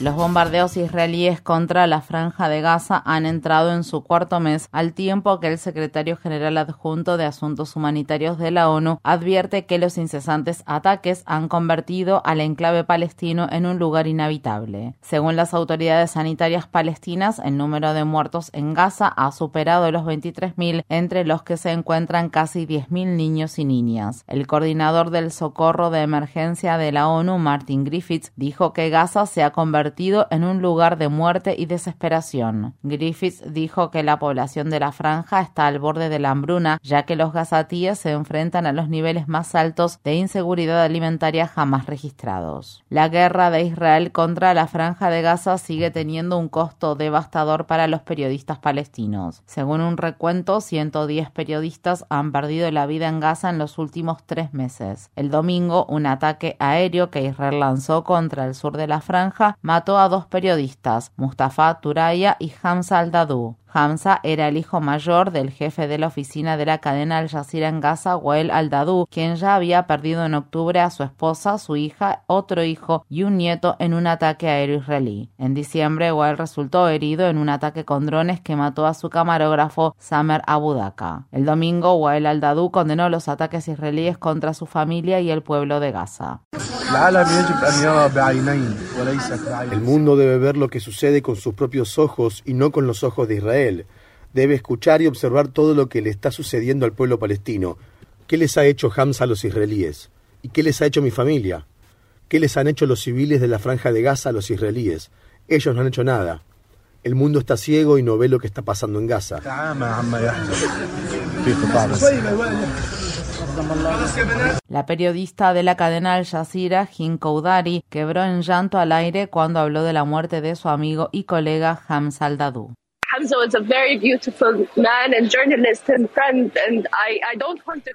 Los bombardeos israelíes contra la franja de Gaza han entrado en su cuarto mes, al tiempo que el secretario general adjunto de Asuntos Humanitarios de la ONU advierte que los incesantes ataques han convertido al enclave palestino en un lugar inhabitable. Según las autoridades sanitarias palestinas, el número de muertos en Gaza ha superado los 23.000, entre los que se encuentran casi 10.000 niños y niñas. El coordinador del socorro de emergencia de la ONU, Martin Griffiths, dijo que Gaza se ha convertido en un lugar de muerte y desesperación. Griffiths dijo que la población de la franja está al borde de la hambruna, ya que los gazatíes se enfrentan a los niveles más altos de inseguridad alimentaria jamás registrados. La guerra de Israel contra la franja de Gaza sigue teniendo un costo devastador para los periodistas palestinos. Según un recuento, 110 periodistas han perdido la vida en Gaza en los últimos tres meses. El domingo, un ataque aéreo que Israel lanzó contra el sur de la franja mató a dos periodistas, Mustafa Turaya y Hamza al-Dadou. Hamza era el hijo mayor del jefe de la oficina de la cadena Al Jazeera en Gaza, Wael al-Dadou, quien ya había perdido en octubre a su esposa, su hija, otro hijo y un nieto en un ataque aéreo israelí. En diciembre, Wael resultó herido en un ataque con drones que mató a su camarógrafo Samer Abudaka. El domingo, Wael al-Dadou condenó los ataques israelíes contra su familia y el pueblo de Gaza. El mundo debe ver lo que sucede con sus propios ojos y no con los ojos de Israel. Debe escuchar y observar todo lo que le está sucediendo al pueblo palestino. ¿Qué les ha hecho Hamza a los israelíes? ¿Y qué les ha hecho mi familia? ¿Qué les han hecho los civiles de la franja de Gaza a los israelíes? Ellos no han hecho nada. El mundo está ciego y no ve lo que está pasando en Gaza. La periodista de la cadena Al Jazeera, Jim Koudari, quebró en llanto al aire cuando habló de la muerte de su amigo y colega Hamza al-Dadou.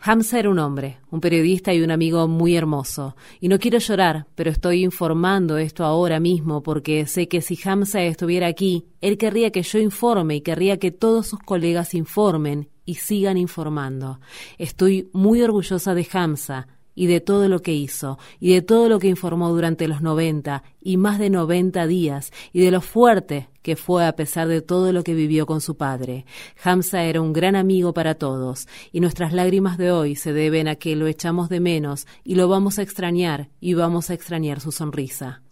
Hamza era un hombre, un periodista y un amigo muy hermoso. Y no quiero llorar, pero estoy informando esto ahora mismo porque sé que si Hamza estuviera aquí, él querría que yo informe y querría que todos sus colegas informen y sigan informando. Estoy muy orgullosa de Hamza y de todo lo que hizo, y de todo lo que informó durante los 90 y más de 90 días, y de lo fuerte que fue a pesar de todo lo que vivió con su padre. Hamza era un gran amigo para todos, y nuestras lágrimas de hoy se deben a que lo echamos de menos y lo vamos a extrañar, y vamos a extrañar su sonrisa.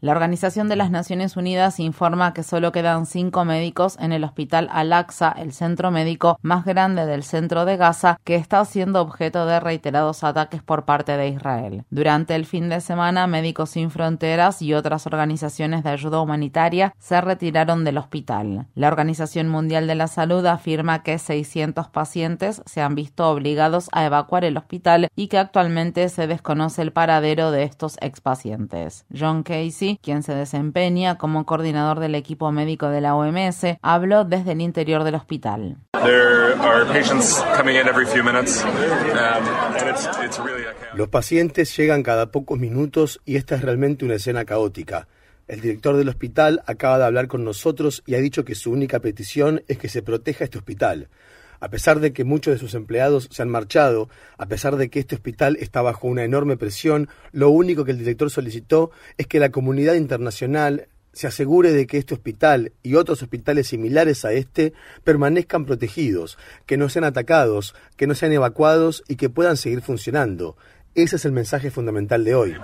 La Organización de las Naciones Unidas informa que solo quedan cinco médicos en el hospital Al-Aqsa, el centro médico más grande del centro de Gaza, que está siendo objeto de reiterados ataques por parte de Israel. Durante el fin de semana, Médicos Sin Fronteras y otras organizaciones de ayuda humanitaria se retiraron del hospital. La Organización Mundial de la Salud afirma que 600 pacientes se han visto obligados a evacuar el hospital y que actualmente se desconoce el paradero de estos expacientes. John Casey quien se desempeña como coordinador del equipo médico de la OMS, habló desde el interior del hospital. Los pacientes llegan cada pocos minutos y esta es realmente una escena caótica. El director del hospital acaba de hablar con nosotros y ha dicho que su única petición es que se proteja este hospital. A pesar de que muchos de sus empleados se han marchado, a pesar de que este hospital está bajo una enorme presión, lo único que el director solicitó es que la comunidad internacional se asegure de que este hospital y otros hospitales similares a este permanezcan protegidos, que no sean atacados, que no sean evacuados y que puedan seguir funcionando. Ese es el mensaje fundamental de hoy.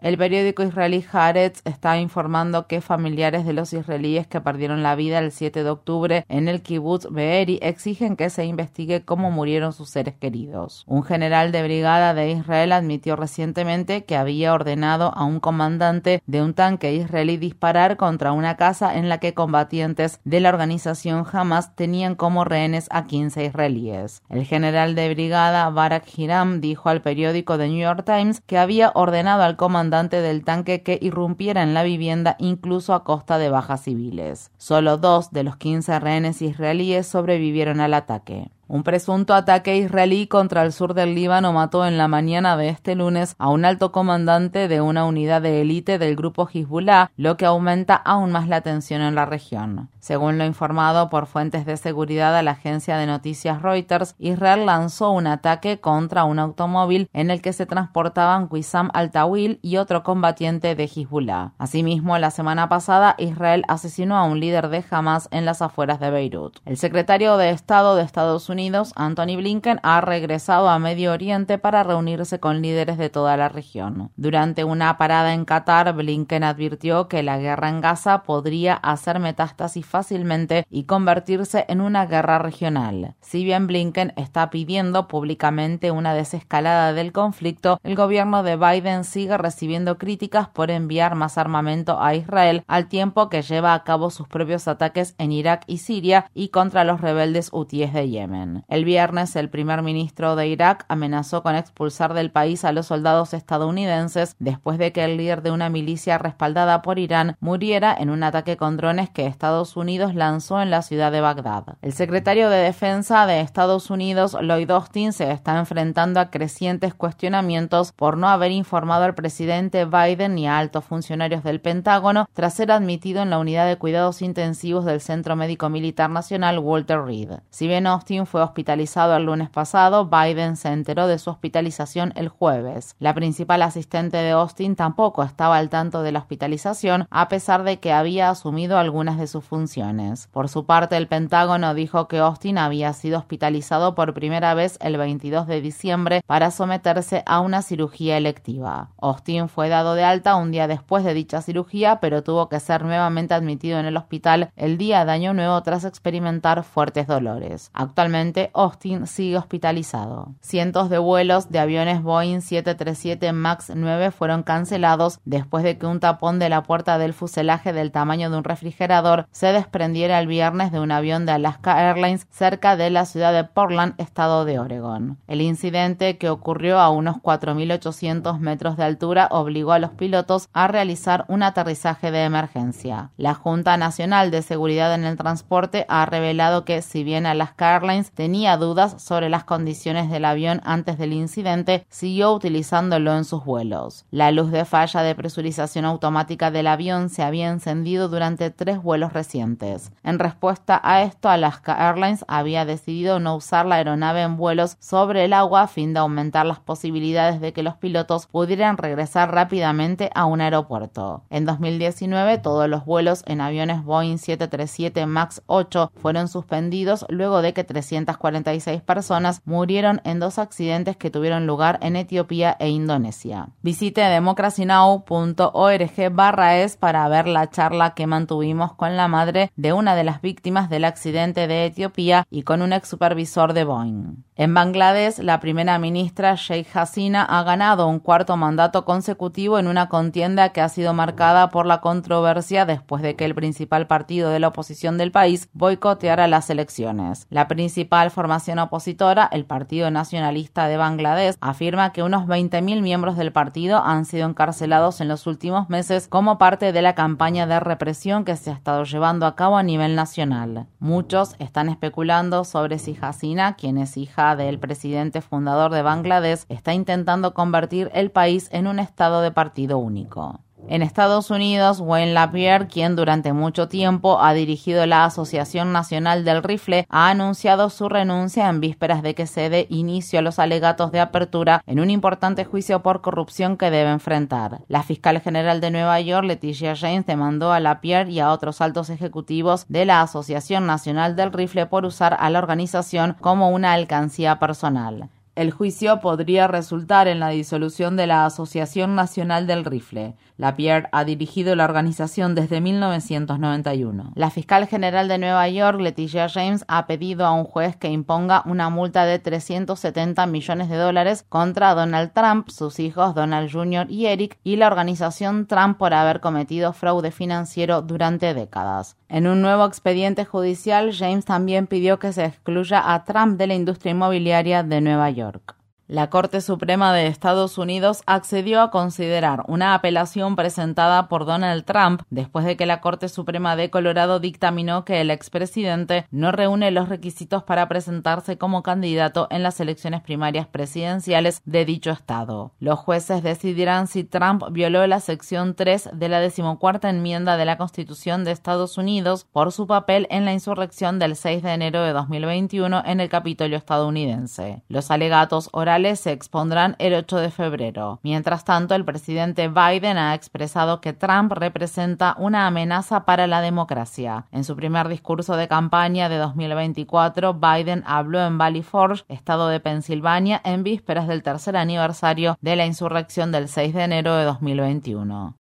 El periódico israelí Haaretz está informando que familiares de los israelíes que perdieron la vida el 7 de octubre en el kibbutz Be'eri exigen que se investigue cómo murieron sus seres queridos. Un general de brigada de Israel admitió recientemente que había ordenado a un comandante de un tanque israelí disparar contra una casa en la que combatientes de la organización Hamas tenían como rehenes a 15 israelíes. El general de brigada Barak Hiram dijo al periódico The New York Times que había ordenado al comandante del tanque que irrumpiera en la vivienda incluso a costa de bajas civiles. Solo dos de los 15 rehenes israelíes sobrevivieron al ataque. Un presunto ataque israelí contra el sur del Líbano mató en la mañana de este lunes a un alto comandante de una unidad de élite del grupo Hezbollah, lo que aumenta aún más la tensión en la región. Según lo informado por fuentes de seguridad a la agencia de noticias Reuters, Israel lanzó un ataque contra un automóvil en el que se transportaban Wissam al-Tawil y otro combatiente de Hezbollah. Asimismo, la semana pasada, Israel asesinó a un líder de Hamas en las afueras de Beirut. El secretario de Estado de Estados Unidos Anthony Blinken, ha regresado a Medio Oriente para reunirse con líderes de toda la región. Durante una parada en Qatar, Blinken advirtió que la guerra en Gaza podría hacer metástasis fácilmente y convertirse en una guerra regional. Si bien Blinken está pidiendo públicamente una desescalada del conflicto, el gobierno de Biden sigue recibiendo críticas por enviar más armamento a Israel al tiempo que lleva a cabo sus propios ataques en Irak y Siria y contra los rebeldes hutíes de Yemen. El viernes, el primer ministro de Irak amenazó con expulsar del país a los soldados estadounidenses después de que el líder de una milicia respaldada por Irán muriera en un ataque con drones que Estados Unidos lanzó en la ciudad de Bagdad. El secretario de Defensa de Estados Unidos, Lloyd Austin, se está enfrentando a crecientes cuestionamientos por no haber informado al presidente Biden ni a altos funcionarios del Pentágono tras ser admitido en la unidad de cuidados intensivos del Centro Médico Militar Nacional Walter Reed. Si bien Austin fue hospitalizado el lunes pasado, Biden se enteró de su hospitalización el jueves. La principal asistente de Austin tampoco estaba al tanto de la hospitalización, a pesar de que había asumido algunas de sus funciones. Por su parte, el Pentágono dijo que Austin había sido hospitalizado por primera vez el 22 de diciembre para someterse a una cirugía electiva. Austin fue dado de alta un día después de dicha cirugía, pero tuvo que ser nuevamente admitido en el hospital el día de Año Nuevo tras experimentar fuertes dolores. Actualmente Austin sigue hospitalizado. Cientos de vuelos de aviones Boeing 737 MAX 9 fueron cancelados después de que un tapón de la puerta del fuselaje del tamaño de un refrigerador se desprendiera el viernes de un avión de Alaska Airlines cerca de la ciudad de Portland, estado de Oregon. El incidente, que ocurrió a unos 4.800 metros de altura, obligó a los pilotos a realizar un aterrizaje de emergencia. La Junta Nacional de Seguridad en el Transporte ha revelado que, si bien Alaska Airlines tenía dudas sobre las condiciones del avión antes del incidente, siguió utilizándolo en sus vuelos. La luz de falla de presurización automática del avión se había encendido durante tres vuelos recientes. En respuesta a esto, Alaska Airlines había decidido no usar la aeronave en vuelos sobre el agua a fin de aumentar las posibilidades de que los pilotos pudieran regresar rápidamente a un aeropuerto. En 2019, todos los vuelos en aviones Boeing 737 MAX 8 fueron suspendidos luego de que 300 246 personas murieron en dos accidentes que tuvieron lugar en Etiopía e Indonesia. Visite democracynow.org barra es para ver la charla que mantuvimos con la madre de una de las víctimas del accidente de Etiopía y con un ex supervisor de Boeing. En Bangladesh, la primera ministra Sheikh Hasina ha ganado un cuarto mandato consecutivo en una contienda que ha sido marcada por la controversia después de que el principal partido de la oposición del país boicoteara las elecciones. La principal formación opositora, el Partido Nacionalista de Bangladesh, afirma que unos 20.000 miembros del partido han sido encarcelados en los últimos meses como parte de la campaña de represión que se ha estado llevando a cabo a nivel nacional. Muchos están especulando sobre si Hasina, quien es hija del presidente fundador de Bangladesh, está intentando convertir el país en un estado de partido único. En Estados Unidos, Wayne Lapierre, quien durante mucho tiempo ha dirigido la Asociación Nacional del Rifle, ha anunciado su renuncia en vísperas de que se dé inicio a los alegatos de apertura en un importante juicio por corrupción que debe enfrentar. La fiscal general de Nueva York, Leticia James, demandó a Lapierre y a otros altos ejecutivos de la Asociación Nacional del Rifle por usar a la organización como una alcancía personal. El juicio podría resultar en la disolución de la Asociación Nacional del Rifle. Lapierre ha dirigido la organización desde 1991. La fiscal general de Nueva York, Leticia James, ha pedido a un juez que imponga una multa de 370 millones de dólares contra Donald Trump, sus hijos Donald Jr. y Eric y la organización Trump por haber cometido fraude financiero durante décadas. En un nuevo expediente judicial, James también pidió que se excluya a Trump de la industria inmobiliaria de Nueva York. dark La Corte Suprema de Estados Unidos accedió a considerar una apelación presentada por Donald Trump después de que la Corte Suprema de Colorado dictaminó que el expresidente no reúne los requisitos para presentarse como candidato en las elecciones primarias presidenciales de dicho estado. Los jueces decidirán si Trump violó la sección 3 de la decimocuarta enmienda de la Constitución de Estados Unidos por su papel en la insurrección del 6 de enero de 2021 en el Capitolio estadounidense. Los alegatos orales se expondrán el 8 de febrero. Mientras tanto, el presidente Biden ha expresado que Trump representa una amenaza para la democracia. En su primer discurso de campaña de 2024, Biden habló en Valley Forge, estado de Pensilvania, en vísperas del tercer aniversario de la insurrección del 6 de enero de 2021.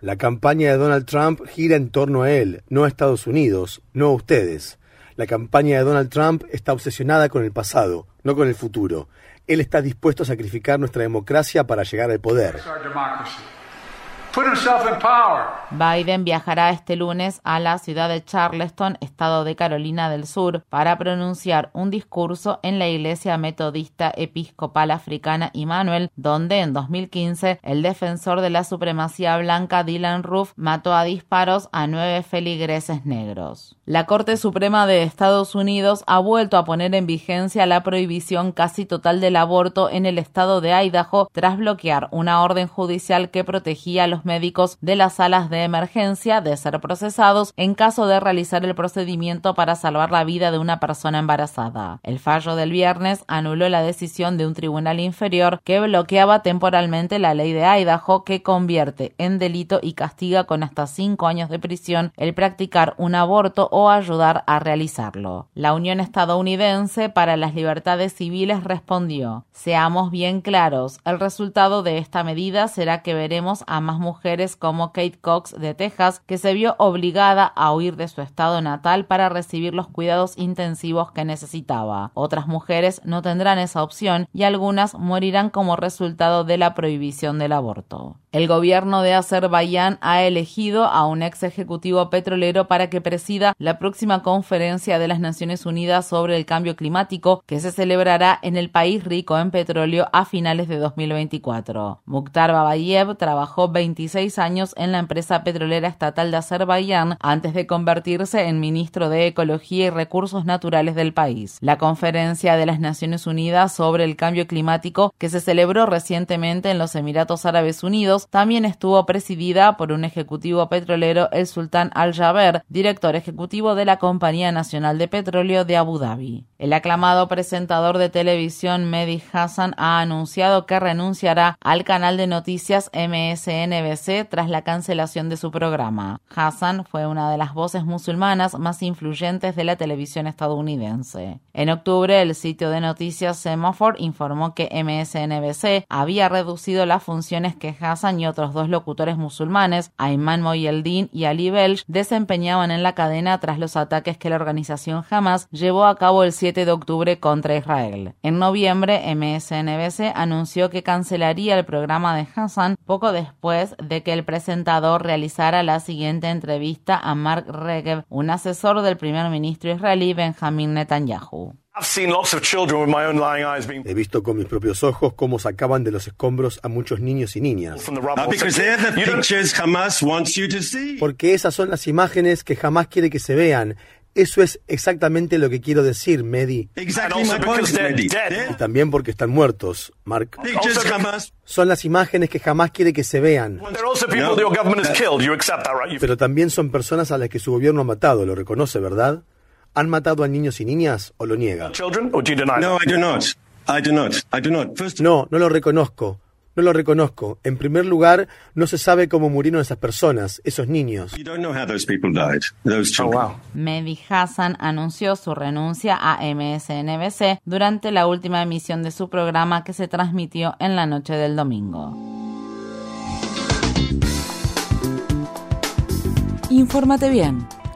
La campaña de Donald Trump gira en torno a él, no a Estados Unidos, no a ustedes. La campaña de Donald Trump está obsesionada con el pasado, no con el futuro. Él está dispuesto a sacrificar nuestra democracia para llegar al poder. Biden viajará este lunes a la ciudad de Charleston, estado de Carolina del Sur, para pronunciar un discurso en la iglesia metodista episcopal africana Immanuel, donde en 2015 el defensor de la supremacía blanca Dylan Roof mató a disparos a nueve feligreses negros. La Corte Suprema de Estados Unidos ha vuelto a poner en vigencia la prohibición casi total del aborto en el estado de Idaho tras bloquear una orden judicial que protegía a los médicos de las salas de emergencia de ser procesados en caso de realizar el procedimiento para salvar la vida de una persona embarazada. El fallo del viernes anuló la decisión de un tribunal inferior que bloqueaba temporalmente la ley de Idaho que convierte en delito y castiga con hasta cinco años de prisión el practicar un aborto o ayudar a realizarlo. La Unión Estadounidense para las Libertades Civiles respondió, seamos bien claros, el resultado de esta medida será que veremos a más mujeres mujeres como Kate Cox de Texas, que se vio obligada a huir de su estado natal para recibir los cuidados intensivos que necesitaba. Otras mujeres no tendrán esa opción y algunas morirán como resultado de la prohibición del aborto. El gobierno de Azerbaiyán ha elegido a un ex ejecutivo petrolero para que presida la próxima conferencia de las Naciones Unidas sobre el cambio climático que se celebrará en el país rico en petróleo a finales de 2024. Mukhtar Babayev trabajó 26 años en la empresa petrolera estatal de Azerbaiyán antes de convertirse en ministro de Ecología y Recursos Naturales del país. La conferencia de las Naciones Unidas sobre el cambio climático que se celebró recientemente en los Emiratos Árabes Unidos también estuvo presidida por un ejecutivo petrolero, el sultán Al-Jaber, director ejecutivo de la Compañía Nacional de Petróleo de Abu Dhabi. El aclamado presentador de televisión Mehdi Hassan ha anunciado que renunciará al canal de noticias MSNBC tras la cancelación de su programa. Hassan fue una de las voces musulmanas más influyentes de la televisión estadounidense. En octubre, el sitio de noticias Semaphore informó que MSNBC había reducido las funciones que Hassan y otros dos locutores musulmanes, Ayman Moyeldin y Ali Belch, desempeñaban en la cadena tras los ataques que la organización Hamas llevó a cabo el 7 de octubre contra Israel. En noviembre, MSNBC anunció que cancelaría el programa de Hassan poco después de que el presentador realizara la siguiente entrevista a Mark Regev, un asesor del primer ministro israelí Benjamin Netanyahu. He visto con mis propios ojos cómo sacaban de los escombros a muchos niños y niñas. Porque esas son las imágenes que jamás quiere que se vean. Eso es exactamente lo que quiero decir, Medi. Y también porque están muertos, Mark. Son las imágenes que jamás quiere que se vean. Pero también son personas a las que su gobierno ha matado, lo reconoce, ¿verdad? ¿Han matado a niños y niñas o lo niega? No, no lo reconozco. No lo reconozco. En primer lugar, no se sabe cómo murieron esas personas, esos niños. Oh, Mehdi Hassan anunció su renuncia a MSNBC durante la última emisión de su programa que se transmitió en la noche del domingo. Infórmate bien.